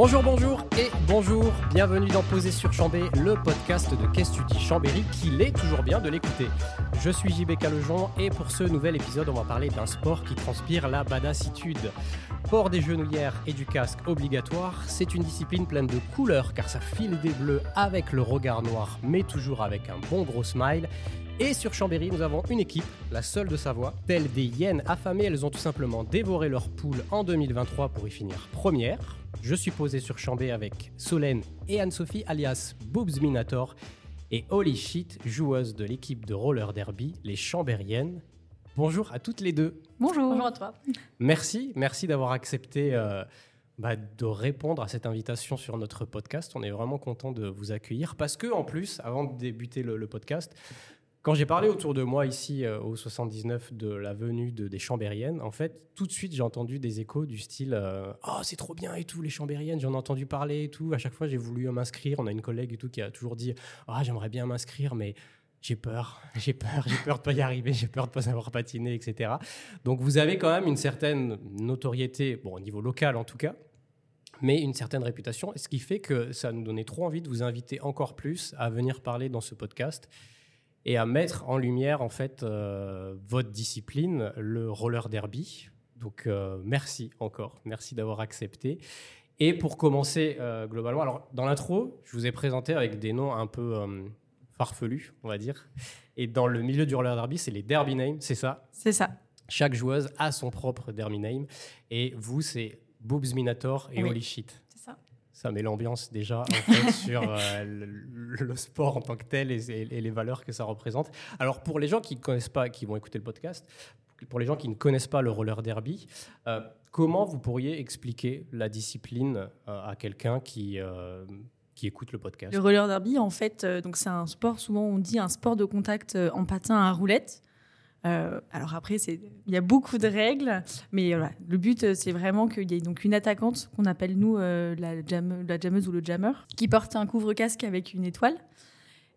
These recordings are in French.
Bonjour, bonjour et bonjour. Bienvenue dans Poser sur Chambé, le podcast de Qu'est-ce tu dis Chambéry, qu'il est toujours bien de l'écouter. Je suis JB Calejon et pour ce nouvel épisode, on va parler d'un sport qui transpire la badassitude. Port des genouillères et du casque obligatoire, c'est une discipline pleine de couleurs car ça file des bleus avec le regard noir, mais toujours avec un bon gros smile. Et sur Chambéry, nous avons une équipe, la seule de sa voix. Telles des hyènes affamées, elles ont tout simplement dévoré leur poule en 2023 pour y finir première. Je suis posé sur Chambé avec Solène et Anne-Sophie, alias Boobs Minator, et Holy Shit, joueuse de l'équipe de roller derby, les Chambériennes. Bonjour à toutes les deux. Bonjour. Bonjour à toi. Merci, merci d'avoir accepté euh, bah, de répondre à cette invitation sur notre podcast. On est vraiment content de vous accueillir parce que, en plus, avant de débuter le, le podcast, quand j'ai parlé autour de moi ici euh, au 79 de la venue de, des Chambériennes, en fait, tout de suite j'ai entendu des échos du style euh, Oh, c'est trop bien et tout, les Chambériennes, j'en ai entendu parler et tout. À chaque fois, j'ai voulu m'inscrire. On a une collègue et tout qui a toujours dit Ah, j'aimerais bien m'inscrire, mais j'ai peur, j'ai peur, j'ai peur de pas y arriver, j'ai peur de pas savoir patiner, etc. Donc vous avez quand même une certaine notoriété, bon, au niveau local en tout cas, mais une certaine réputation, ce qui fait que ça nous donnait trop envie de vous inviter encore plus à venir parler dans ce podcast et à mettre en lumière en fait euh, votre discipline, le roller derby. Donc euh, merci encore, merci d'avoir accepté. Et pour commencer euh, globalement, alors dans l'intro, je vous ai présenté avec des noms un peu farfelus, on va dire. Et dans le milieu du roller derby, c'est les derby names, c'est ça? C'est ça. Chaque joueuse a son propre derby name. Et vous, c'est Boobs Minator et Oui. Holy Shit. Ça. Met l'ambiance déjà en fait, sur euh, le, sport en tant que tel et, les valeurs que ça représente. Alors pour les gens qui ne connaissent pas, qui vont écouter le podcast, pour les gens qui ne connaissent pas le roller derby, euh, comment vous pourriez expliquer la discipline euh, à quelqu'un qui, qui écoute le podcast? Le roller derby, en fait, donc c'est un sport, souvent on dit un sport de contact en patin à roulette. Euh, alors après, il y a beaucoup de règles, mais voilà, le but, euh, c'est vraiment qu'il y ait donc une attaquante qu'on appelle nous euh, la, jam- la jammeuse ou le jammer, qui porte un couvre-casque avec une étoile.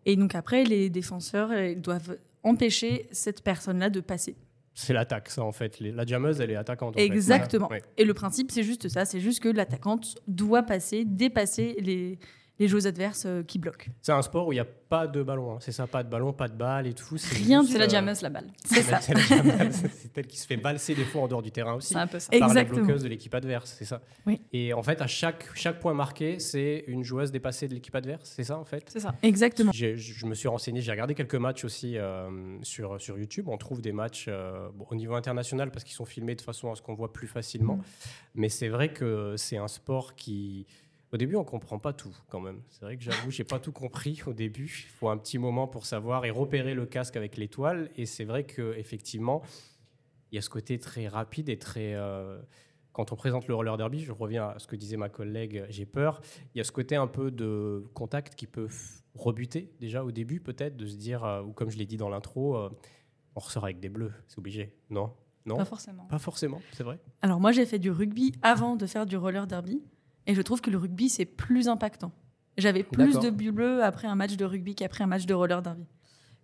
Et donc après, les défenseurs doivent empêcher cette personne-là de passer. C'est l'attaque, ça en fait. La jammeuse, elle est attaquante. en fait. Exactement. Et le principe, c'est juste ça, c'est juste que l'attaquante doit passer, dépasser les, les joueurs adverses euh, qui bloquent. C'est un sport où il n'y a pas de ballon. hein. C'est ça, pas de ballon, pas de balle et tout. Rien, juste, C'est la euh, jammeuse, la balle. C'est ça. C'est la jameuse. C'est elle qui se fait balser des fois en dehors du terrain aussi. C'est un peu ça. Par la Exactement. bloqueuse de l'équipe adverse, c'est ça. Oui. Et en fait, à chaque, chaque point marqué, c'est une joueuse dépassée de l'équipe adverse, c'est ça en fait C'est ça. Exactement. Je me suis renseigné, j'ai regardé quelques matchs aussi euh, sur, sur YouTube. On trouve des matchs euh, bon, au niveau international parce qu'ils sont filmés de façon à ce qu'on voit plus facilement. Mm. Mais c'est vrai que c'est un sport qui. Au début, on comprend pas tout quand même. C'est vrai que j'avoue, j'ai pas tout compris au début. Il faut un petit moment pour savoir et repérer le casque avec l'étoile. Et c'est vrai que effectivement, il y a ce côté très rapide et très. euh, quand on présente le roller derby, je reviens à ce que disait ma collègue, j'ai peur. Il y a ce côté un peu de contact qui peut rebuter déjà au début, peut-être, de se dire, euh, ou comme je l'ai dit dans l'intro, euh, on ressort avec des bleus, c'est obligé. Non? Non? Pas forcément. Pas forcément, c'est vrai. Alors moi, j'ai fait du rugby avant de faire du roller derby, et je trouve que le rugby c'est plus impactant. J'avais plus de bulles bleues après un match de rugby qu'après un match de roller derby.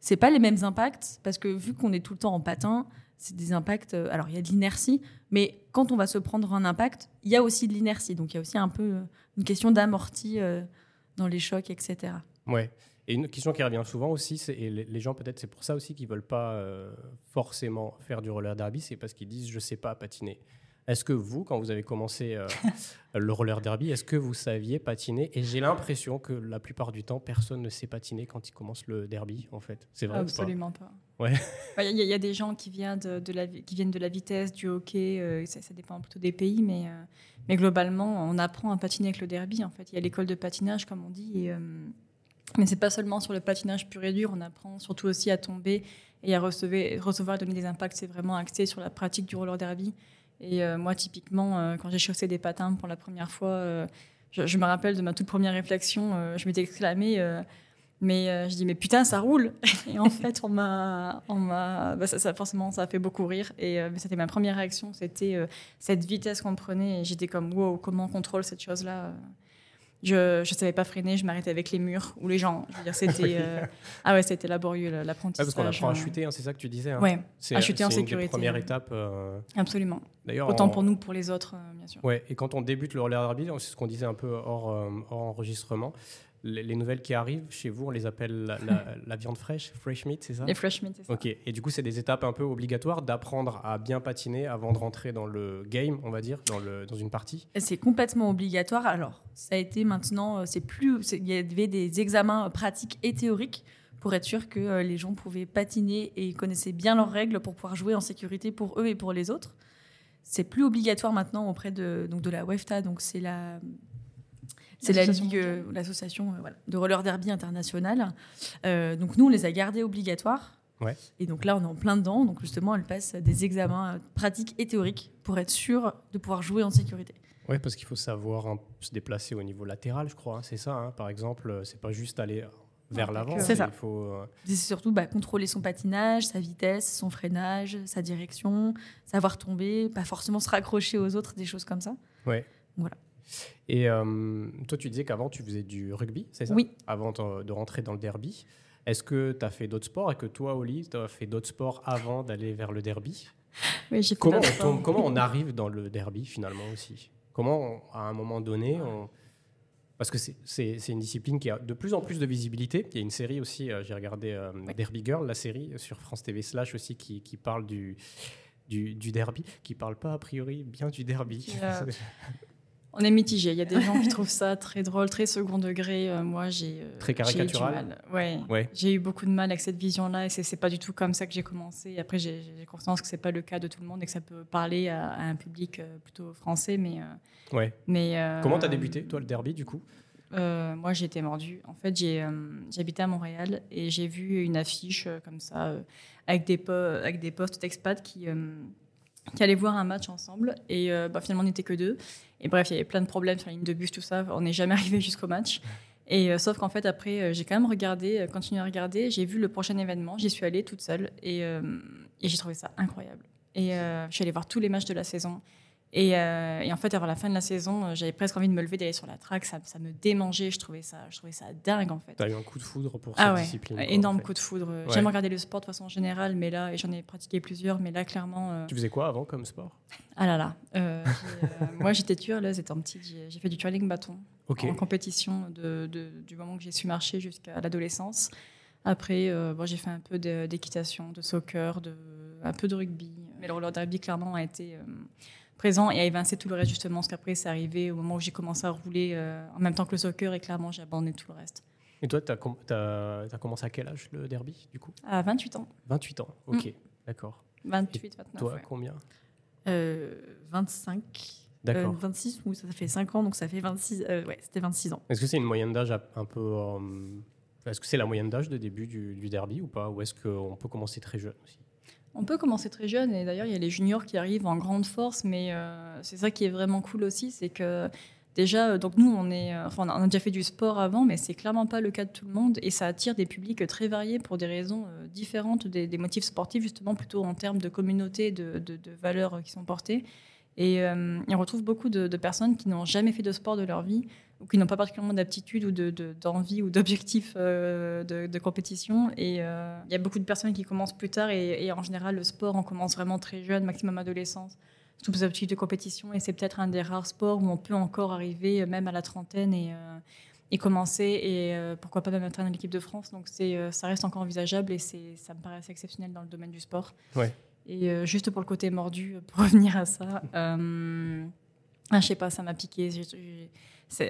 C'est pas les mêmes impacts parce que vu qu'on est tout le temps en patin, c'est des impacts. euh, Alors il y a de l'inertie, mais quand on va se prendre un impact, il y a aussi de l'inertie. Donc il y a aussi un peu euh, une question d'amorti euh, dans les chocs, etc. Ouais. Et une question qui revient souvent aussi, c'est, et les les gens peut-être c'est pour ça aussi qu'ils veulent pas euh, forcément faire du roller derby, c'est parce qu'ils disent je sais pas patiner. Est-ce que vous, quand vous avez commencé euh, le roller derby, est-ce que vous saviez patiner? Et j'ai l'impression que la plupart du temps, personne ne sait patiner quand il commence le derby, en fait. C'est vrai ou pas? Absolument pas. Ouais. Bah, Il y, a- il y a des gens qui viennent de, de la, qui viennent de la vitesse, du hockey, euh, ça, ça dépend plutôt des pays, mais, euh, mais globalement, on apprend à patiner avec le derby. En fait, il y a l'école de patinage, comme on dit, et, mais c'est pas seulement sur le patinage pur et dur, on apprend surtout aussi à tomber et à recevoir, recevoir et donner des impacts. C'est vraiment axé sur la pratique du roller derby. Et euh, moi, typiquement, euh, quand j'ai chaussé des patins pour la première fois, euh, je, me rappelle de ma toute première réflexion, je m'étais exclamée. mais je dis mais putain ça roule. Et en fait bah, forcément ça a fait beaucoup rire. Et c'était ma première réaction c'était cette vitesse qu'on prenait. Et j'étais comme wow comment on contrôle cette chose là Je ne savais pas freiner, je m'arrêtais avec les murs ou les gens. Je veux dire, c'était euh, ah ouais, c'était laborieux l'apprentissage. parce qu'on apprend à chuter, hein, c'est ça que tu disais. Hein. Ouais, à chuter en c'est une sécurité. des premières étapes. euh, Absolument. D'ailleurs, Autant pour nous pour les autres, euh, bien sûr. Ouais, et quand on débute le roller derby, c'est ce qu'on disait un peu hors, euh, hors enregistrement. Les, les nouvelles qui arrivent chez vous, on les appelle la, la- la viande fraîche, fresh meat, c'est ça? Les fresh meat, c'est ça. Ok, et du coup, c'est des étapes un peu obligatoires d'apprendre à bien patiner avant de rentrer dans le game, on va dire, dans, le, dans une partie? C'est complètement obligatoire. Alors, ça a été maintenant, euh, c'est plus, il y avait des examens euh, pratiques et théoriques pour être sûr que euh, les gens pouvaient patiner et connaissaient bien leurs règles pour pouvoir jouer en sécurité pour eux et pour les autres. C'est plus obligatoire maintenant auprès de, donc de la WEFTA, donc c'est la, c'est la L'association ligue, euh, l'association euh, voilà, de roller derby internationale. Euh, donc nous, on les a gardés obligatoires. Ouais. Et donc là, on est en plein dedans. Donc justement, elle passe des examens euh, pratiques et théoriques pour être sûr de pouvoir jouer en sécurité. Oui, parce qu'il faut savoir se déplacer au niveau latéral, je crois. hein, c'est ça, hein. par exemple, c'est pas juste aller vers l'avant. C'est ça. Il faut, C'est surtout bah, contrôler son patinage, sa vitesse, son freinage, sa direction, savoir tomber, pas forcément se raccrocher aux autres, des choses comme ça. Et euh, toi, tu disais qu'avant, tu faisais du rugby, c'est ça? Oui. Avant de rentrer dans le derby. Est-ce que tu as fait d'autres sports et que toi, Oli, tu as fait d'autres sports avant d'aller vers le derby? Oui, j'ai fait comment on, tombe- comment on arrive dans le derby finalement aussi? Comment, on- à un moment donné, on... parce que c'est- une discipline qui a de plus en plus de visibilité. Il y a une série aussi, euh, j'ai regardé euh, Derby Girl, la série sur France TV Slash aussi, qui, qui parle du, du, du derby, qui parle pas a priori bien du derby. On est mitigé. Il y a des gens qui trouvent ça très drôle, très second degré. Euh, moi, j'ai euh, Très j'ai eu du caricatural. mal. Ouais. Ouais. J'ai eu beaucoup de mal avec cette vision-là et c'est pas du tout comme ça que j'ai commencé. Et Après, j'ai conscience que c'est pas le cas de tout le monde et que ça peut parler à, à un public euh, plutôt français, mais euh, Ouais. mais. euh, Comment tu as débuté, toi, le derby, du coup? Euh, moi, j'ai été mordue. En fait, j'ai euh, j'habitais à Montréal et j'ai vu une affiche euh, comme ça euh, avec des po- avec des postes d'expats qui euh, qui allaient voir un match ensemble et euh, bah, finalement on n'était que deux. Et bref, il y avait plein de problèmes sur la ligne de bus, tout ça. On n'est jamais arrivé jusqu'au match. Et euh, sauf qu'en fait, après, euh, j'ai quand même regardé, continué à regarder. J'ai vu le prochain événement. J'y suis allée toute seule et, et j'ai trouvé ça incroyable. Et je suis allée voir tous les matchs de la saison. Et, euh, et en fait, avant la fin de la saison, euh, j'avais presque envie de me lever, d'aller sur la track. Ça, ça me démangeait. Je trouvais ça, je trouvais ça dingue, en fait. Tu as eu un coup de foudre pour Ah cette ouais, discipline. énorme en fait. coup de foudre. Ouais. J'aime regarder le sport de façon générale, mais là, et j'en ai pratiqué plusieurs, mais là, clairement, euh, Tu faisais quoi avant comme sport? Ah là là. Euh, moi, j'étais turleuse étant petite. J'ai, fait du twirling bâton en compétition de, de- du moment que j'ai su marcher jusqu'à l'adolescence. Après, bon, j'ai fait un peu d'équitation, de soccer, de, un peu de rugby. Mais le roller derby, clairement, a été présent et a évincé tout le reste, justement, parce qu'après, c'est arrivé au moment où j'ai commencé à rouler euh, en même temps que le soccer et clairement, j'ai abandonné tout le reste. Et toi, tu as, commencé à quel âge le derby, du coup? À 28 ans. 28 ans, ok, d'accord. 28, 29. Toi, ouais. combien? Euh, 25. D'accord. Euh, 26, oui, ça fait 5 ans, donc ça fait 26. euh, ouais, c'était 26 ans. Est-ce que c'est une moyenne d'âge à- un peu. euh, est-ce que c'est la moyenne d'âge de début du, du derby ou pas? Ou est-ce qu'on peut commencer très jeune aussi? On peut commencer très jeune et d'ailleurs il y a les juniors qui arrivent en grande force, mais euh, c'est ça qui est vraiment cool aussi, c'est que déjà euh, donc nous on est, euh, enfin on a déjà fait du sport avant, mais c'est clairement pas le cas de tout le monde et ça attire des publics très variés pour des raisons différentes, des, motifs sportifs justement plutôt en termes de communauté, de, de- valeurs qui sont portées. Et on retrouve beaucoup de personnes qui n'ont jamais fait de sport de leur vie ou qui n'ont pas particulièrement d'aptitude ou de- de- d'envie ou d'objectif euh, de, de compétition. Et euh, il y a beaucoup de personnes qui commencent plus tard et, et en général, le sport, on commence vraiment très jeune, maximum adolescence, pour les objectifs de compétition. Et c'est peut-être un des rares sports où on peut encore arriver euh, même à la trentaine et, euh, et commencer et pourquoi pas même atteindre l'équipe de France. Donc ça reste encore envisageable et ça me paraît assez exceptionnel dans le domaine du sport. Ouais. Et juste pour le côté mordu, pour revenir à ça, ah, je sais pas, ça m'a piqué.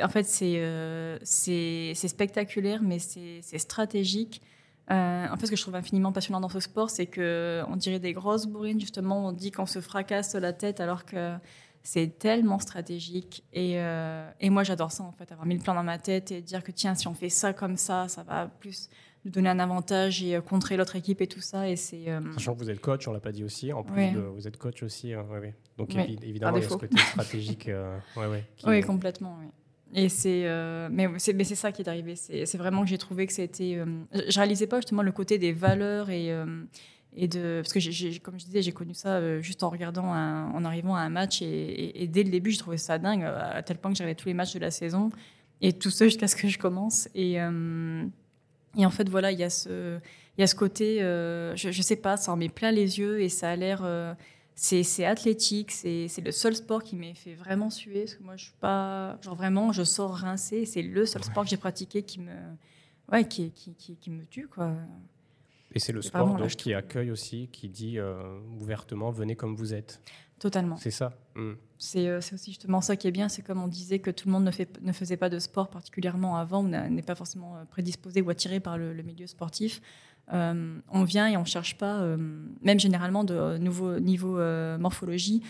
En fait, c'est euh, c'est spectaculaire, mais c'est stratégique. Euh, en fait, ce que je trouve infiniment passionnant dans ce sport, c'est que on dirait des grosses bourrines. Justement, on dit qu'on se fracasse la tête, alors que c'est tellement stratégique. Et, euh, et moi, j'adore ça, en fait, avoir mis le plan dans ma tête et dire que tiens, si on fait ça comme ça, ça va plus nous donner un avantage et euh, contrer l'autre équipe et tout ça. Et c'est euh, Sachant que vous êtes coach, on l'a pas dit aussi. En plus, Ouais. de- vous êtes coach aussi. hein, ouais, ouais. Donc évi- évidemment, il y a ce côté stratégique. qui- Oui, complètement. Oui. Et c'est, euh, mais c'est, mais c'est ça qui est arrivé. C'est, c'est vraiment que j'ai trouvé que c'était. euh, je réalisais pas justement le côté des valeurs et euh, et de parce que comme je disais, j'ai connu ça euh, juste en regardant, en arrivant à un match et, dès le début, j'ai trouvé ça dingue à tel point que regardé tous les matchs de la saison. et tout ça jusqu'à ce que je commence. Et, et en fait, voilà, il y a ce, il y a ce côté, je, je sais pas, ça en met plein les yeux et ça a l'air c'est athlétique, c'est le seul sport qui m'a fait vraiment suer. Parce que moi, je suis pas. Genre vraiment, je sors rincé. C'est le seul sport que j'ai pratiqué qui me, ouais, qui, qui, qui, me tue. Quoi. Et c'est le sport donc, qui accueille aussi, qui dit euh, ouvertement venez comme vous êtes. Totalement. C'est ça. Hmm. Euh, c'est aussi justement ça qui est bien, c'est comme on disait que tout le monde ne, fait, ne faisait pas de sport particulièrement avant, ou n'est pas forcément euh, prédisposé ou attiré par le, le milieu sportif. Euh, on vient et on ne cherche pas, euh, même généralement de nouveau niveau euh, morphologie,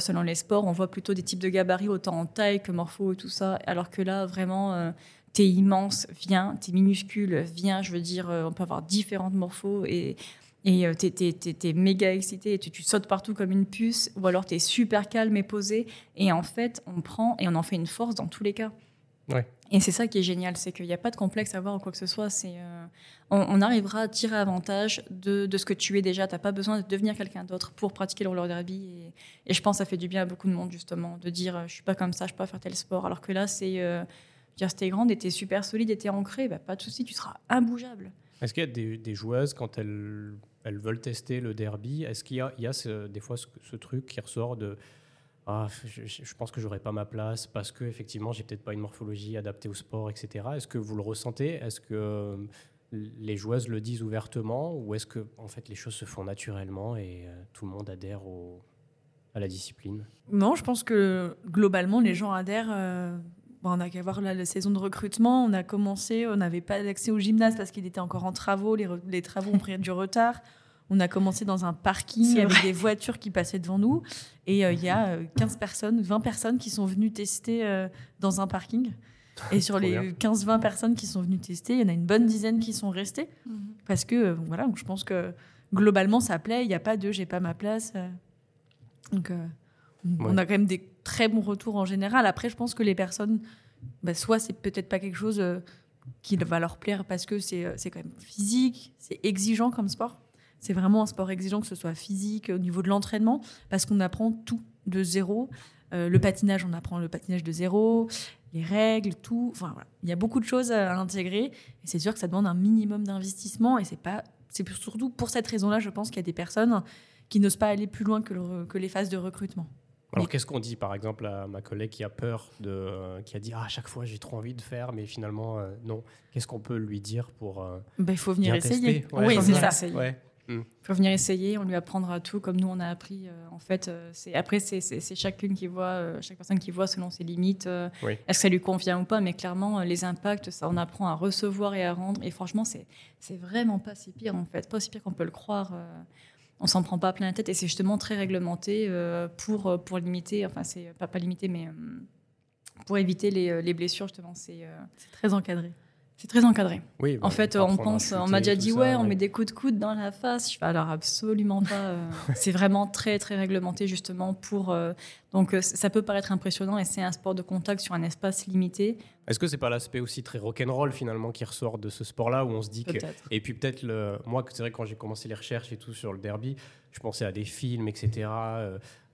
selon les sports, on voit plutôt des types de gabarits, autant en taille que morpho et tout ça, alors que là, vraiment, t'es immense, viens, t'es minuscule, viens, je veux dire, on peut avoir différentes morphos et et t'es, méga excité et tu, tu, sautes partout comme une puce, ou alors t'es super calme et posé. Et en fait, on prend et on en fait une force dans tous les cas. Et c'est ça qui est génial, c'est qu'il n'y a pas de complexe à avoir ou quoi que ce soit. C'est, euh, on, arrivera à tirer avantage de, de, ce que tu es déjà. Tu n'as pas besoin de devenir quelqu'un d'autre pour pratiquer le roller derby. Et, je pense que ça fait du bien à beaucoup de monde, justement, de dire je suis pas comme ça, je peux pas faire tel sport. Alors que là, c'est. Euh, dire, c'était grande, était super solide, était ancré, bah, pas de souci, tu seras imbougeable. Est-ce qu'il y a des, des, joueuses, quand elles, elles veulent tester le derby, est-ce qu'il y a, il y a des fois ce, truc qui ressort de ah, je, pense que j'aurais pas ma place parce que effectivement j'ai peut-être pas une morphologie adaptée au sport, etc. Est-ce que vous le ressentez? Est-ce que euh, les joueuses le disent ouvertement? Ou est-ce que en fait les choses se font naturellement et euh, tout le monde adhère à la discipline? Non, je pense que globalement les gens adhèrent. Euh, on a qu'à voir la saison de recrutement. On a commencé, on n'avait pas d'accès au gymnase parce qu'il était encore en travaux. Les, les travaux ont pris du retard. On a commencé dans un parking avec des voitures qui passaient devant nous. Et euh, il y a 15 euh, personnes, 20 personnes qui sont venues tester euh, dans un parking. Et sur les 15-20 personnes qui sont venues tester, il y en a une bonne dizaine qui sont restées. Mhm. Parce que, voilà, je pense que globalement, ça plaît. Il n'y a pas de j'ai pas ma place. Donc, on a quand même des très bons retours en général. Après, je pense que les personnes, bah, soit c'est peut-être pas quelque chose qui va leur plaire parce que c'est quand même physique, c'est exigeant comme sport. C'est vraiment un sport exigeant, que ce soit physique, au niveau de l'entraînement, parce qu'on apprend tout de zéro. Euh, le patinage, on apprend le patinage de zéro, les règles, tout. Enfin, Il y a beaucoup de choses à intégrer. Et c'est sûr que ça demande un minimum d'investissement. Et c'est pas, c'est surtout pour cette raison-là, je pense qu'il y a des personnes qui n'osent pas aller plus loin que, que les phases de recrutement. Alors qu'est-ce qu'on dit par exemple à ma collègue qui a peur de, euh, qui a dit ah, à chaque fois j'ai trop envie de faire mais finalement euh, non. Qu'est-ce qu'on peut lui dire pour ben, Il faut venir essayer. oui, c'est ça. Ouais. Il faut venir essayer, on lui apprendra tout comme nous on a appris. Euh, en fait, euh, c'est après c'est chacune qui voit, euh, chaque personne qui voit selon ses limites. Est-ce que ça lui convient ou pas Mais clairement, les impacts, ça on apprend à recevoir et à rendre. Et franchement, c'est c'est vraiment pas si pire en fait, pas si pire qu'on peut le croire. on s'en prend pas plein la tête et c'est justement très réglementé pour pour limiter. Enfin, c'est pas pas limiter, mais pour éviter les, les blessures justement. C'est très encadré. C'est très encadré. Oui, en fait, on pense, on m'a déjà dit ouais, on met des coups de coude dans la face. Je fais alors absolument pas. Euh, c'est vraiment très très réglementé justement pour. Euh, donc euh, ça peut paraître impressionnant et c'est un sport de contact sur un espace limité. Est-ce que c'est pas l'aspect aussi très rock'n'roll finalement qui ressort de ce sport-là où on se dit que et puis peut-être le moi c'est vrai quand j'ai commencé les recherches et tout sur le derby, je pensais à des films etc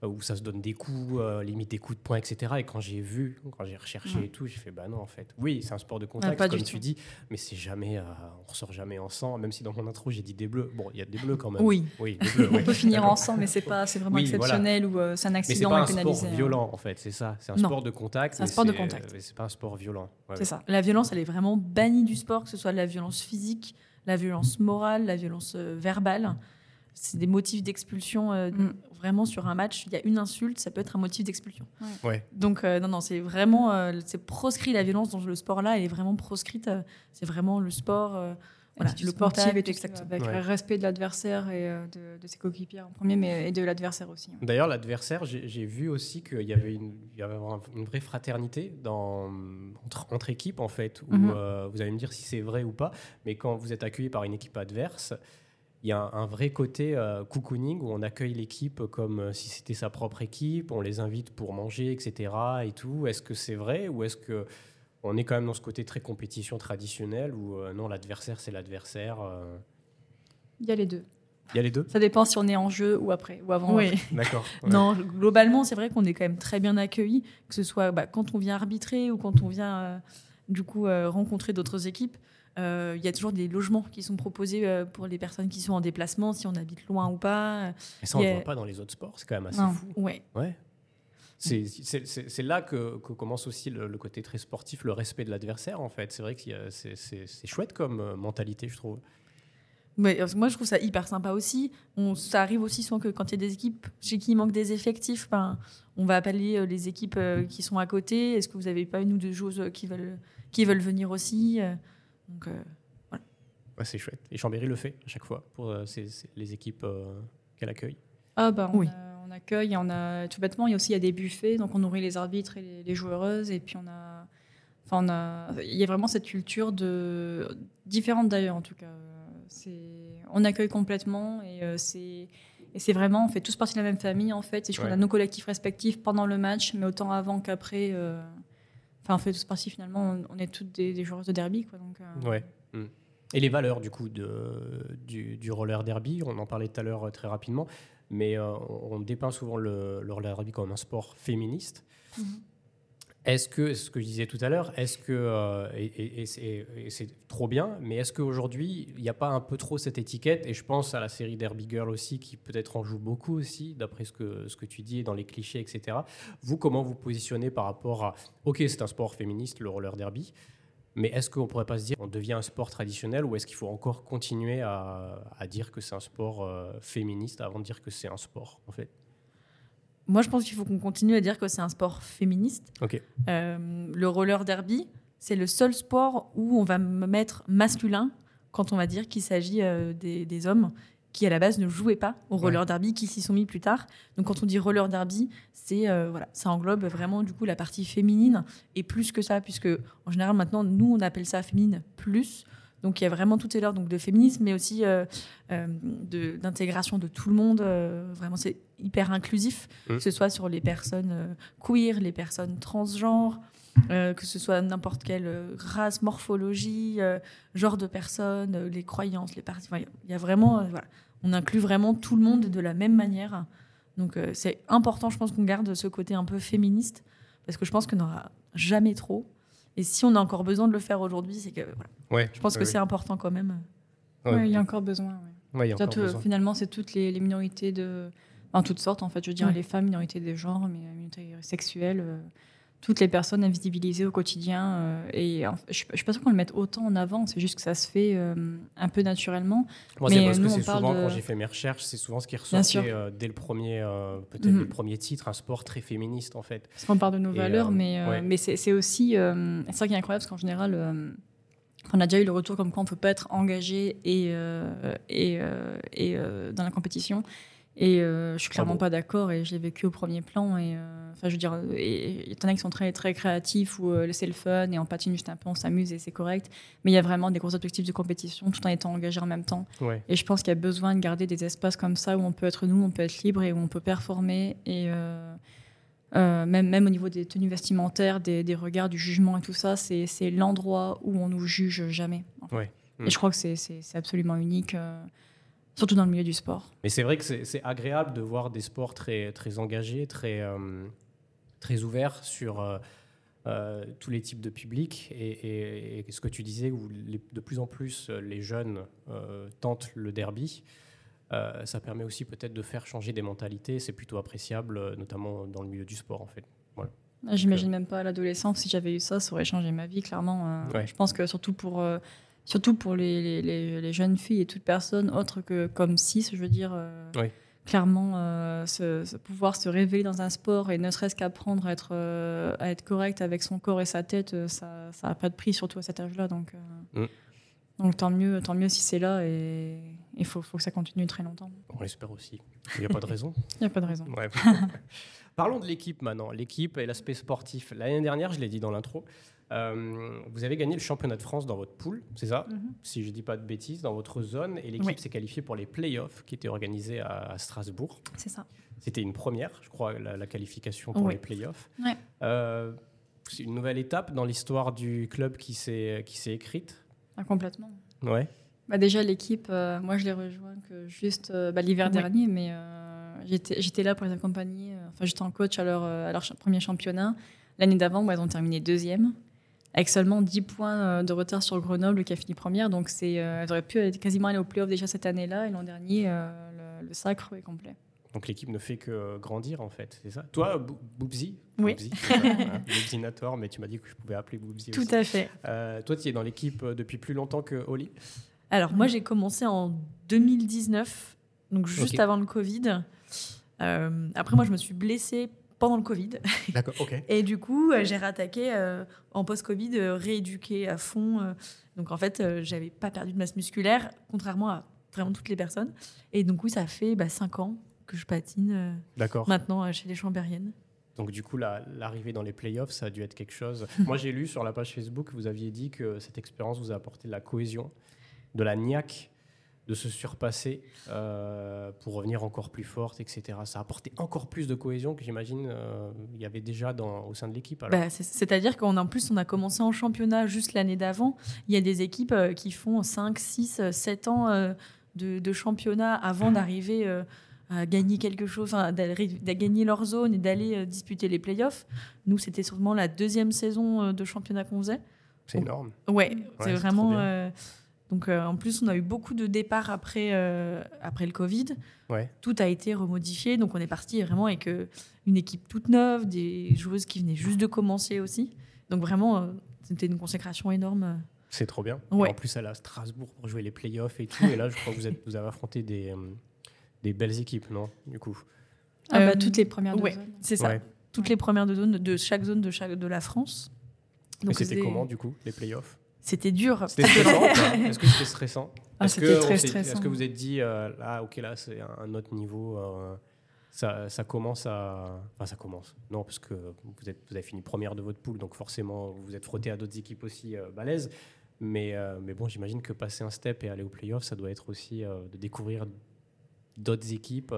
euh, où ça se donne des coups, euh, limite des coups de poing, etc. Et quand j'ai vu, quand j'ai recherché et tout, j'ai fait bah non, en fait, oui, c'est un sport de contact, comme tu dis, mais c'est jamais, euh, on ressort jamais ensemble. Même si dans mon intro j'ai dit des bleus, bon, il y a des bleus quand même. Oui, oui on peut finir ensemble, mais c'est pas, c'est vraiment exceptionnel ou c'est un accident mais c'est pas un sport violent en fait, c'est ça, c'est un sport de contact. C'est un sport de contact. c'est pas un sport violent. c'est ça. La violence, elle est vraiment bannie du sport, que ce soit la violence physique, la violence morale, la violence verbale c'est des motifs d'expulsion euh, mm. vraiment sur un match. Il y a une insulte, ça peut être un motif d'expulsion. Ouais. Donc euh, non, non, c'est vraiment euh, c'est proscrit la violence dans le sport là, elle est vraiment proscrite. c'est vraiment le sport. Voilà, le sportif et avec le respect de l'adversaire et de, ses coéquipiers en premier, mais et de l'adversaire aussi. D'ailleurs, l'adversaire, j'ai vu aussi qu'il y avait une, il y avait une vraie fraternité dans, entre, entre équipes en fait. Où, mm-hmm. vous allez me dire si c'est vrai ou pas, mais quand vous êtes accueilli par une équipe adverse, il y a un, vrai côté euh, cocooning où on accueille l'équipe comme euh, si c'était sa propre équipe, on les invite pour manger, etc. Et tout. Est-ce que c'est vrai ou est-ce que on est quand même dans ce côté très compétition traditionnelle où euh, non, l'adversaire c'est l'adversaire Il y a les deux. Il y a les deux? Ça dépend si on est en jeu ou après, ou avant. Oui. D'accord. Non, globalement, c'est vrai qu'on est quand même très bien accueillis, que ce soit bah, quand on vient arbitrer ou quand on vient du coup euh, rencontrer d'autres équipes. Euh, Il y a toujours des logements qui sont proposés euh, pour les personnes qui sont en déplacement, si on habite loin ou pas. Et ça, on ne a- voit pas dans les autres sports. C'est quand même assez Non. fou. Ouais. Ouais. C'est- là que, que commence aussi le, le côté très sportif, le respect de l'adversaire, en fait. C'est vrai que c'est chouette comme euh, mentalité, je trouve. Moi, je trouve ça hyper sympa aussi. On, ça arrive aussi souvent que quand il y a des équipes chez qui il manque des effectifs, ben, on va appeler les équipes qui sont à côté. Est-ce que vous n'avez pas une ou deux joueuses qui veulent, qui veulent venir aussi Donc, euh, Ouais, c'est chouette. Et Chambéry le fait à chaque fois pour euh, ses- ses- les équipes euh, qu'elle accueille. Ah bah on, Oui. a- on accueille, on a tout bêtement, il y a aussi il y a des buffets, donc on nourrit les arbitres et les, les joueuses, et puis on a, enfin on a, il y a vraiment cette culture de différente d'ailleurs en tout cas. C'est, on accueille complètement et euh, c'est et c'est vraiment, on fait tous partie de la même famille en fait. C'est qu'on Ouais. a nos collectifs respectifs pendant le match, mais autant avant qu'après. euh, Enfin, on fait tous partie finalement. On, on est toutes des, des joueuses de derby, quoi. Donc, euh, Ouais. Mm. Et les valeurs du coup de, du, du roller derby, on en parlait tout à l'heure euh, très rapidement, mais euh, on dépeint souvent le, le roller derby comme un sport féministe. Mhm. Est-ce que, ce que je disais tout à l'heure, est-ce que, euh, et, c'est trop bien, mais est-ce qu'aujourd'hui, il n'y a pas un peu trop cette étiquette Et je pense à la série Derby Girl aussi, qui peut-être en joue beaucoup aussi, d'après ce que, ce que tu dis, dans les clichés, etc. Vous, comment vous positionnez par rapport à, ok, c'est un sport féministe, le roller derby, mais est-ce qu'on pourrait pas se dire on devient un sport traditionnel ou est-ce qu'il faut encore continuer à, à dire que c'est un sport euh, féministe avant de dire que c'est un sport, en fait? Moi, je pense qu'il faut qu'on continue à dire que c'est un sport féministe. Euh, le roller derby, c'est le seul sport où on va me mettre masculin quand on va dire qu'il s'agit euh, des, des hommes qui à la base ne jouaient pas au roller derby, qui s'y sont mis plus tard. Donc quand on dit roller derby, c'est euh, voilà, ça englobe vraiment du coup la partie féminine et plus que ça, puisque en général maintenant nous on appelle ça féminine plus. Donc il y a vraiment tout est l'heure donc de féminisme, mais aussi euh, euh, de- d'intégration de, tout le monde. euh, vraiment c'est hyper inclusif, Mm. que ce soit sur les personnes queer, les personnes transgenres, euh, que ce soit n'importe quelle euh, race, morphologie, euh, genre de personnes, euh, les croyances, les parties. Enfin, Il y a vraiment, voilà, on inclut vraiment tout le monde de la même manière. Donc c'est important, je pense qu'on garde ce côté un peu féministe, parce que je pense qu'on n'aura jamais trop. Et si on a encore besoin de le faire aujourd'hui, c'est que voilà, Ouais. je pense que c'est important quand même. ouais, il y a encore besoin. ouais. Ouais, il y a encore Peut-être, euh, besoin. finalement, c'est toutes les, les minorités de. En toutes sortes, en fait. Je veux dire, Ouais. les femmes, minorités des genres, mais euh, minorités sexuelles. Toutes les personnes invisibilisées au quotidien. euh, et en- je ne suis pas sûre qu'on le mette autant en avant. C'est juste que ça se fait euh, un peu naturellement. Moi, c'est Mais parce que c'est souvent, de- quand j'ai fait mes recherches, c'est souvent ce qui ressortait euh, dès le premier, euh, peut-être Mhm. le premier titre, un sport très féministe en fait. Parce qu'on parle de nos Et, valeurs, mais, ouais. mais c'est aussi. c'est ça qui est incroyable, parce qu'en général. on a déjà eu le retour comme quoi on ne peut pas être engagé et, et, et dans la compétition. Et euh, je suis clairement bon pas d'accord et je l'ai vécu au premier plan. Et euh, enfin, je veux dire, et- il y en a qui sont très très créatifs où euh, c'est le fun et on patine juste un peu, on s'amuse et c'est correct. Mais il y a vraiment des gros objectifs de compétition tout en étant engagé en même temps. Ouais. Et je pense qu'il y a besoin de garder des espaces comme ça où on peut être nous, on peut être libre et où on peut performer. Et euh, euh, même, même au niveau des tenues vestimentaires, des, des regards, du jugement et tout ça, c'est l'endroit où on nous juge jamais. en fait. Ouais. Mm. Et je crois que c'est- absolument unique, euh, surtout dans le milieu du sport. Mais c'est vrai que c'est agréable de voir des sports très, très engagés, très, euh, très ouverts sur euh, euh, tous les types de publics. Et, et- et ce que tu disais, où les- de plus en plus les jeunes tentent le derby, ça permet aussi peut-être de faire changer des mentalités. C'est plutôt appréciable, notamment dans le milieu du sport en fait. Ah, J'imagine même pas à l'adolescence, si j'avais eu ça, ça aurait changé ma vie, clairement. Ouais. Je pense que surtout pour, surtout pour les, les- les- les jeunes filles et toute personne autre que comme cis, je veux dire, euh, clairement, euh, se, se pouvoir se révéler dans un sport et ne serait-ce qu'apprendre à être, euh, à être correct avec son corps et sa tête, euh, ça n'a pas de prix, surtout à cet âge-là. Donc, Mm. donc tant, mieux, tant mieux si c'est là et il faut, faut que ça continue très longtemps. On l'espère aussi. Il n'y a pas de raison. Il n'y a pas de raison. Ouais. Parlons de l'équipe maintenant. L'équipe et l'aspect sportif. L'année dernière, je l'ai dit dans l'intro, euh, vous avez gagné le championnat de France dans votre poule, c'est ça Mhm. Si je ne dis pas de bêtises, dans votre zone. Et l'équipe Oui. s'est qualifiée pour les playoffs qui étaient organisés à, à Strasbourg. C'est ça. C'était une première, je crois, la, la qualification pour Oui. les playoffs. Ouais. Euh, c'est une nouvelle étape dans l'histoire du club qui s'est écrite. Ah, complètement. Ouais. Bah déjà, l'équipe, euh, moi, je l'ai rejoint que juste euh, bah, l'hiver dernier, mais j'étais là pour les accompagner. Enfin, j'étais en coach à leur, à leur cha- premier championnat. L'année d'avant, bah, ils ont terminé deuxième. Avec seulement 10 points euh, de retard sur Grenoble qui a fini première. Donc c'est, euh, elle aurait pu être quasiment aller au playoff déjà cette année-là. Et l'an dernier, euh, le, le sacre est complet. Donc l'équipe ne fait que grandir en fait, c'est ça? Toi, Bou- Boubzi? Oui. Boubzi, ça, hein, Boubzi Nator, mais tu m'as dit que je pouvais appeler Boubzi Tout aussi. à fait. Euh, toi, tu es dans l'équipe depuis plus longtemps que Oli? Alors, moi, j'ai commencé en 2019, donc juste avant le Covid. Euh, après, moi, je me suis blessée pendant le Covid. D'accord, ok. Et du coup, euh, j'ai rattaqué euh, en post-Covid, euh, rééduqué à fond. donc, en fait, j'avais pas perdu de masse musculaire, contrairement à vraiment toutes les personnes. Et donc, oui, ça fait bah, 5 ans que je patine euh, D'accord. maintenant chez les Chambériennes. Donc du coup, la- l'arrivée dans les playoffs, ça a dû être quelque chose. Moi, j'ai lu sur la page Facebook que vous aviez dit que cette expérience vous a apporté de la cohésion, de la niaque, de se surpasser euh, pour revenir encore plus forte, etc. Ça a apporté encore plus de cohésion que j'imagine euh, il y avait déjà dans, au sein de l'équipe. Bah, c'est- C'est-à-dire qu'en plus, on a commencé en championnat juste l'année d'avant. Il y a des équipes euh, qui font 5, 6, 7 ans euh, de, de championnat avant d'arriver à gagner quelque chose, de gagner leur zone et d'aller disputer les playoffs. Nous, c'était sûrement la deuxième saison de championnat qu'on faisait. C'est énorme. Ouais, c'est c'est vraiment. Donc, euh, en plus, on a eu beaucoup de départs après, euh, après le Covid. Ouais. Tout a été remodifié. Donc, on est parti vraiment avec euh, une équipe toute neuve, des joueuses qui venaient juste de commencer aussi. Donc, vraiment, euh, c'était une consécration énorme. C'est trop bien. Ouais. En plus, elle est à Strasbourg pour jouer les playoffs et tout. et là, je crois que vous, êtes, vous avez affronté des, euh, des belles équipes, non Du coup? Ah bah, toutes les premières ouais. zones. C'est ça. Ouais. Toutes les premières de zone de chaque zone de, chaque, de la France. Mais c'était comment, du coup, les playoffs? C'était dur. C'était stressant Est-ce que c'était stressant Ah, Est-ce que, très stressant. Est-ce que vous êtes dit, euh, là, ok, là, c'est un, autre niveau euh, ça, ça commence à. Enfin, ça commence. Non, parce que vous, êtes, vous avez fini première de votre poule, donc forcément, vous vous êtes frotté à d'autres équipes aussi euh, balèzes. Mais, euh, mais bon, j'imagine que passer un step et aller au playoff, ça doit être aussi euh, de découvrir d'autres équipes,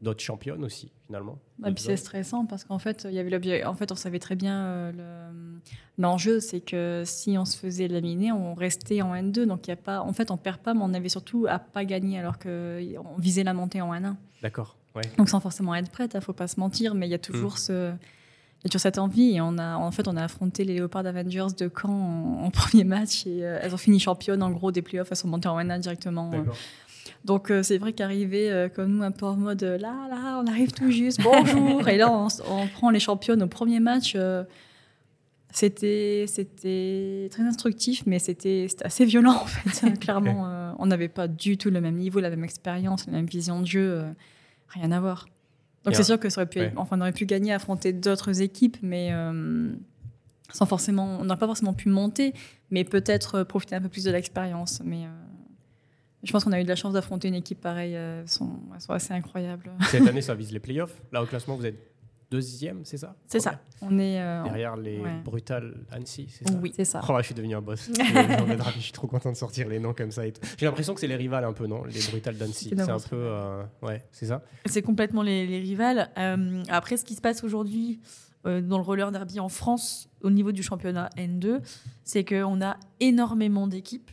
d'autres championnes aussi, finalement. Ah, puis c'est stressant parce qu'en fait, il y avait. En fait, on savait très bien euh, le- l'enjeu, c'est que si on se faisait laminer, on restait en N2. Donc il y a pas. En fait, on perd pas, mais on avait surtout à pas gagner alors que on visait la montée en N1. D'accord, ouais. Donc sans forcément être prête, il faut pas se mentir, mais il y a toujours ce. Il y a toujours cette envie et on a, en fait, on a affronté les Léopards Avengers de Caen en, en premier match et euh, elles ont fini championnes en gros des playoffs, elles sont montées en N1 directement. D'accord. Donc euh, c'est vrai qu'arriver euh, comme nous un peu en mode euh, là là on arrive tout juste bonjour. Et là on, prend les championnes au premier match c'était c'était très instructif mais c'était c'était assez violent en fait. Clairement on n'avait pas du tout le même niveau la même expérience la même vision de jeu rien à voir. Donc c'est sûr que ça aurait pu ouais. enfin on aurait pu gagner affronter d'autres équipes mais euh, sans forcément on n'aurait pas forcément pu monter mais peut-être profiter un peu plus de l'expérience mais euh, je pense qu'on a eu de la chance d'affronter une équipe pareille. euh, Elles sont, elles sont assez incroyables. Cette année, ça vise les playoffs. Là, au classement, vous êtes deuxième, c'est ça C'est ça. On est. euh, Derrière les Ouais. brutales Annecy, c'est ça oui, c'est ça. Oh, je suis devenu un boss. je suis trop content de sortir les noms comme ça. J'ai l'impression que c'est les rivales un peu, non Les brutales d'Annecy. C'est un peu. euh, ouais, c'est ça C'est complètement les, les rivales. Euh, après, ce qui se passe aujourd'hui dans le roller derby en France, au niveau du championnat N2, c'est qu'on a énormément d'équipes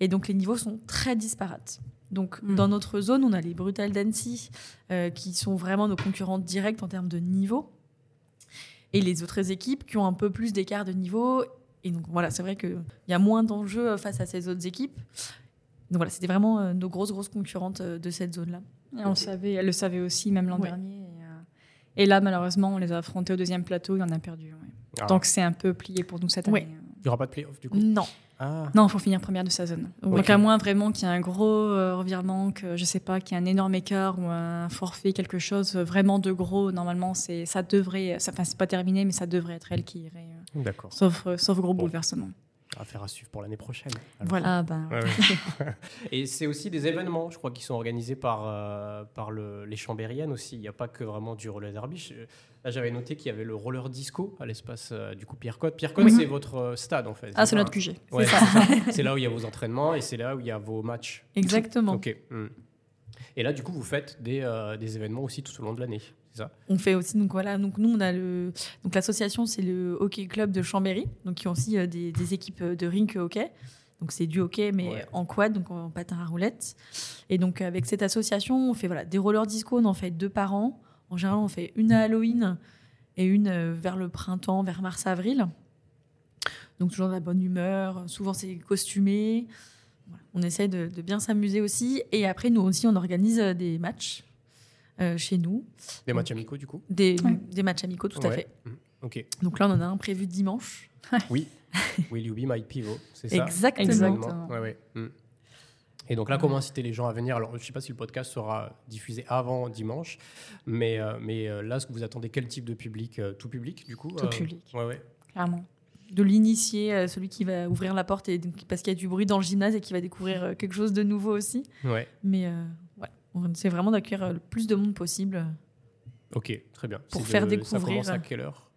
et donc les niveaux sont très disparates. Donc, Mm. dans notre zone, on a les Brutales d'Annecy euh, qui sont vraiment nos concurrents directs en termes de niveau. Et les autres équipes qui ont un peu plus d'écart de niveau. Et donc, voilà, c'est vrai qu'il y a moins d'enjeux face à ces autres équipes. Donc, voilà, c'était vraiment euh, nos grosses, grosses concurrentes euh, de cette zone-là. Et on le savait, elle le savait aussi, même l'an Ouais. dernier. Et, euh, et là, malheureusement, on les a affrontés au deuxième plateau et on a perdu. ouais. Ah, Donc c'est un peu plié pour nous cette Ouais. année. Il n'y aura pas de playoff du coup? Non. Ah, Non, il faut finir première de sa zone. Donc à moins vraiment qu'il y ait un gros euh, revirement, que je sais pas, qu'il y ait un énorme écart ou un forfait, quelque chose euh, vraiment de gros. Normalement, c'est ça devrait, enfin c'est pas terminé, mais ça devrait être elle qui irait. euh, d'accord. sauf euh, sauf gros Bon. bouleversement. Affaire à suivre pour l'année prochaine. alors. Voilà. Ah ben. Ouais, ouais. Et c'est aussi des événements, je crois, qui sont organisés par, euh, par le- les Chambériennes aussi. Il n'y a pas que vraiment du roller derby. Là, j'avais noté qu'il y avait le roller disco à l'espace euh, du coup Pierre Côte. Pierre Côte, Oui. c'est votre euh, stade en fait. Ah, c'est notre QG. Ouais, c'est là où il y a vos entraînements et c'est là où il y a vos matchs. Exactement. Ok. hmm. Et là, du coup, vous faites des, euh, des événements aussi tout au long de l'année, ça? On fait aussi donc voilà donc nous on a le donc l'association c'est le hockey club de Chambéry donc qui ont aussi des, des équipes de rink hockey donc c'est du hockey mais Ouais. en quad donc en patin à roulettes et donc avec cette association on fait voilà des rollers disco on en fait deux par an en général on fait une à Halloween et une euh, vers le printemps vers mars avril Donc toujours de la bonne humeur. Souvent c'est costumé. Voilà. On essaye de, de bien s'amuser aussi. Et après, nous aussi, on organise euh, des matchs euh, chez nous. Des matchs amicaux, du coup Des, Ouais. des matchs amicaux, tout à fait. Mhm. Ok. Donc là, on en a un prévu dimanche. Oui. Will you be my pivot C'est ça Exactement. Exactement. Ouais, ouais. Mm. Et donc là, comment inciter les gens à venir? Alors, je ne sais pas si le podcast sera diffusé avant dimanche, mais, euh, mais euh, là, est-ce que vous attendez quel type de public? Euh, Tout public, du coup? Tout Euh, public. Ouais, ouais. Clairement. De l'initier, euh, celui qui va ouvrir la porte et, parce qu'il y a du bruit dans le gymnase et qui va découvrir euh, quelque chose de nouveau aussi. Ouais. Mais euh, ouais, on essaie vraiment d'accueillir le plus de monde possible. Ok, très bien. Pour faire de- Ça découvrir- commence à quelle heure?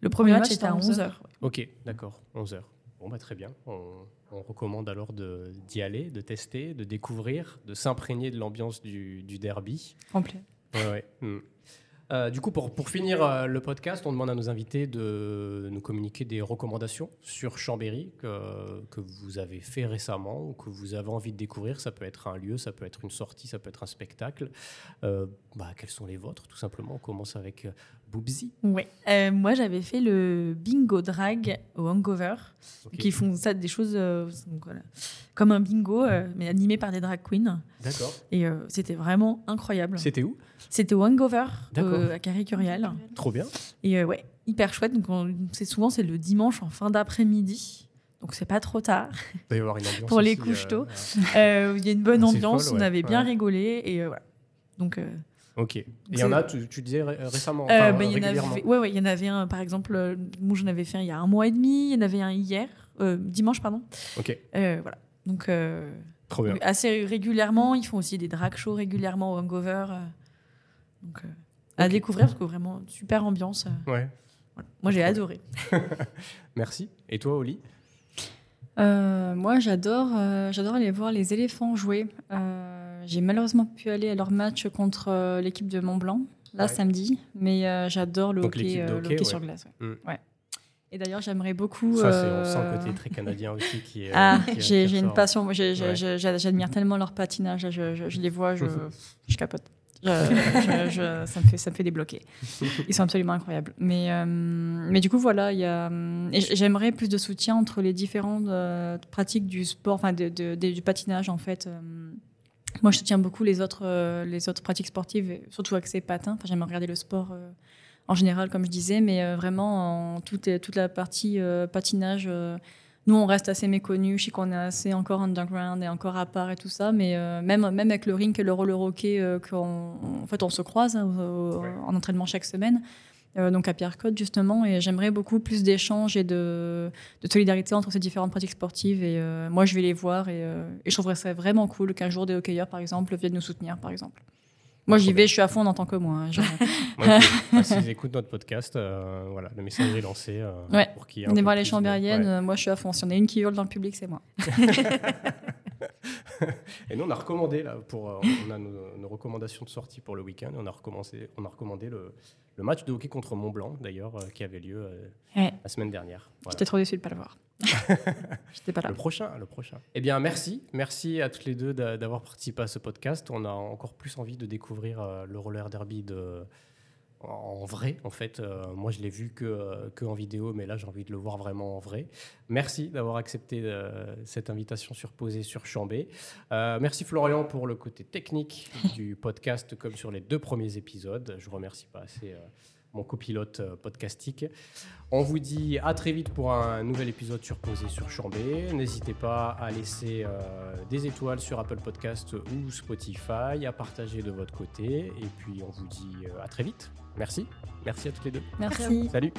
Le premier Premier match match, était à c'était à 11h. Ok, d'accord, 11h. Bon, bah, très bien. On, on recommande alors d'y aller, de tester, de découvrir, de s'imprégner de l'ambiance du, du derby. Complet. Ouais, ouais. Mm. Euh, du coup, pour, pour finir euh, le podcast, on demande à nos invités de nous communiquer des recommandations sur Chambéry que, que vous avez fait récemment ou que vous avez envie de découvrir. Ça peut être un lieu, ça peut être une sortie, ça peut être un spectacle. Euh, bah, quels sont les vôtres, tout simplement? On commence avec euh, Boobsy. Ouais. Euh, moi, j'avais fait le bingo drag au Hangover, Ok. qui font ça des choses euh, donc voilà, comme un bingo, euh, mais animé par des drag queens. D'accord. Et c'était vraiment incroyable. C'était où? C'était au Hangover à Carré-Curial. Trop bien. Et ouais, hyper chouette. Donc on- c'est souvent c'est le dimanche en fin d'après-midi. Donc c'est pas trop tard. Il avoir une ambiance Pour les couches tôt. Il y a une bonne Ah, ambiance, folle, on avait bien Ouais. rigolé et voilà. Donc Ok. Et il y en a, tu, tu disais ré- récemment, euh, bah, il y en régulièrement. avait, ouais, ouais, il y en avait un par exemple. euh, moi j'en avais fait un il y a un mois et demi. Il y en avait un hier, euh, dimanche pardon. Ok, Euh, voilà. Donc euh, trop bien. assez régulièrement. Ils font aussi des drag shows régulièrement au Hangover. euh, donc euh, à découvrir parce que vraiment super ambiance. euh, Ouais. voilà. Moi j'ai adoré. Merci. Et toi, Oli? Euh, moi, j'adore, euh, j'adore aller voir les éléphants jouer. Euh, j'ai malheureusement pu aller à leur match contre euh, l'équipe de Mont Blanc, là, Ouais. samedi. Mais euh, j'adore le hockey, euh, le ouais. sur glace. ouais. Mm. Et d'ailleurs, j'aimerais beaucoup. Ça, c'est on euh, sent le côté très canadien aussi qui est. euh, Ah, j'ai une passion. Ouais. J'admire tellement leur patinage. Je, je- je les vois, je, je capote. Je- ça, me fait, ça me fait débloquer. Ils sont absolument incroyables. Mais, euh, mais du coup, voilà, euh, j'aimerais plus de soutien entre les différentes euh, pratiques du sport, enfin de- de- de- du patinage en fait. Euh, Moi, je soutiens beaucoup les autres, euh, les autres pratiques sportives, surtout accès patin. Enfin, j'aime regarder le sport euh, en général, comme je disais, mais euh, vraiment en toute, toute la partie patinage. nous, on reste assez méconnus. Je sais qu'on est assez encore underground et encore à part et tout ça, mais même, même avec le rink et le roller hockey, en fait, on se croise hein, au- Ouais. en entraînement chaque semaine. Euh, donc à Pierre-Côte, justement, et j'aimerais beaucoup plus d'échanges et de, de solidarité entre ces différentes pratiques sportives. Et euh, moi, je vais les voir et, euh, et je trouverais ça vraiment cool qu'un jour des hockeyeurs, par exemple, viennent nous soutenir, par exemple. Moi, j'y vais, je suis à fond en tant que moi. hein. Je- Ouais, ok. Ah, S'ils écoutent notre podcast, euh, voilà, le message est lancé. euh, Ouais. pour qu'il y ait un Venez voir les de- chambériennes, ouais. euh, moi, je suis à fond. Si on a une qui hurle dans le public, c'est moi. Et nous, on a recommandé, là, pour, euh, on a nos, nos recommandations de sortie pour le week-end. On a, recommencé, on a recommandé le, le match de hockey contre Mont-Blanc, d'ailleurs, euh, qui avait lieu euh, Ouais. la semaine dernière. Voilà. J'étais trop déçue de ne pas le voir. J'étais pas là. Le prochain, le prochain. Eh bien, merci. Merci à toutes les deux d'a- d'avoir participé à ce podcast. On a encore plus envie de découvrir le roller derby de, en vrai, en fait. Euh, moi, je l'ai vu que, euh, que en vidéo, mais là, j'ai envie de le voir vraiment en vrai. Merci d'avoir accepté euh, cette invitation sur Posé sur Chambé. Euh, merci Florian pour le côté technique du podcast, comme sur les deux premiers épisodes. Je remercie pas assez. mon copilote podcastique. On vous dit à très vite pour un nouvel épisode sur Posé sur Chambé. N'hésitez pas à laisser des étoiles sur Apple Podcast ou Spotify, à partager de votre côté. Et puis on vous dit à très vite. Merci. Merci à toutes les deux. Merci. Salut.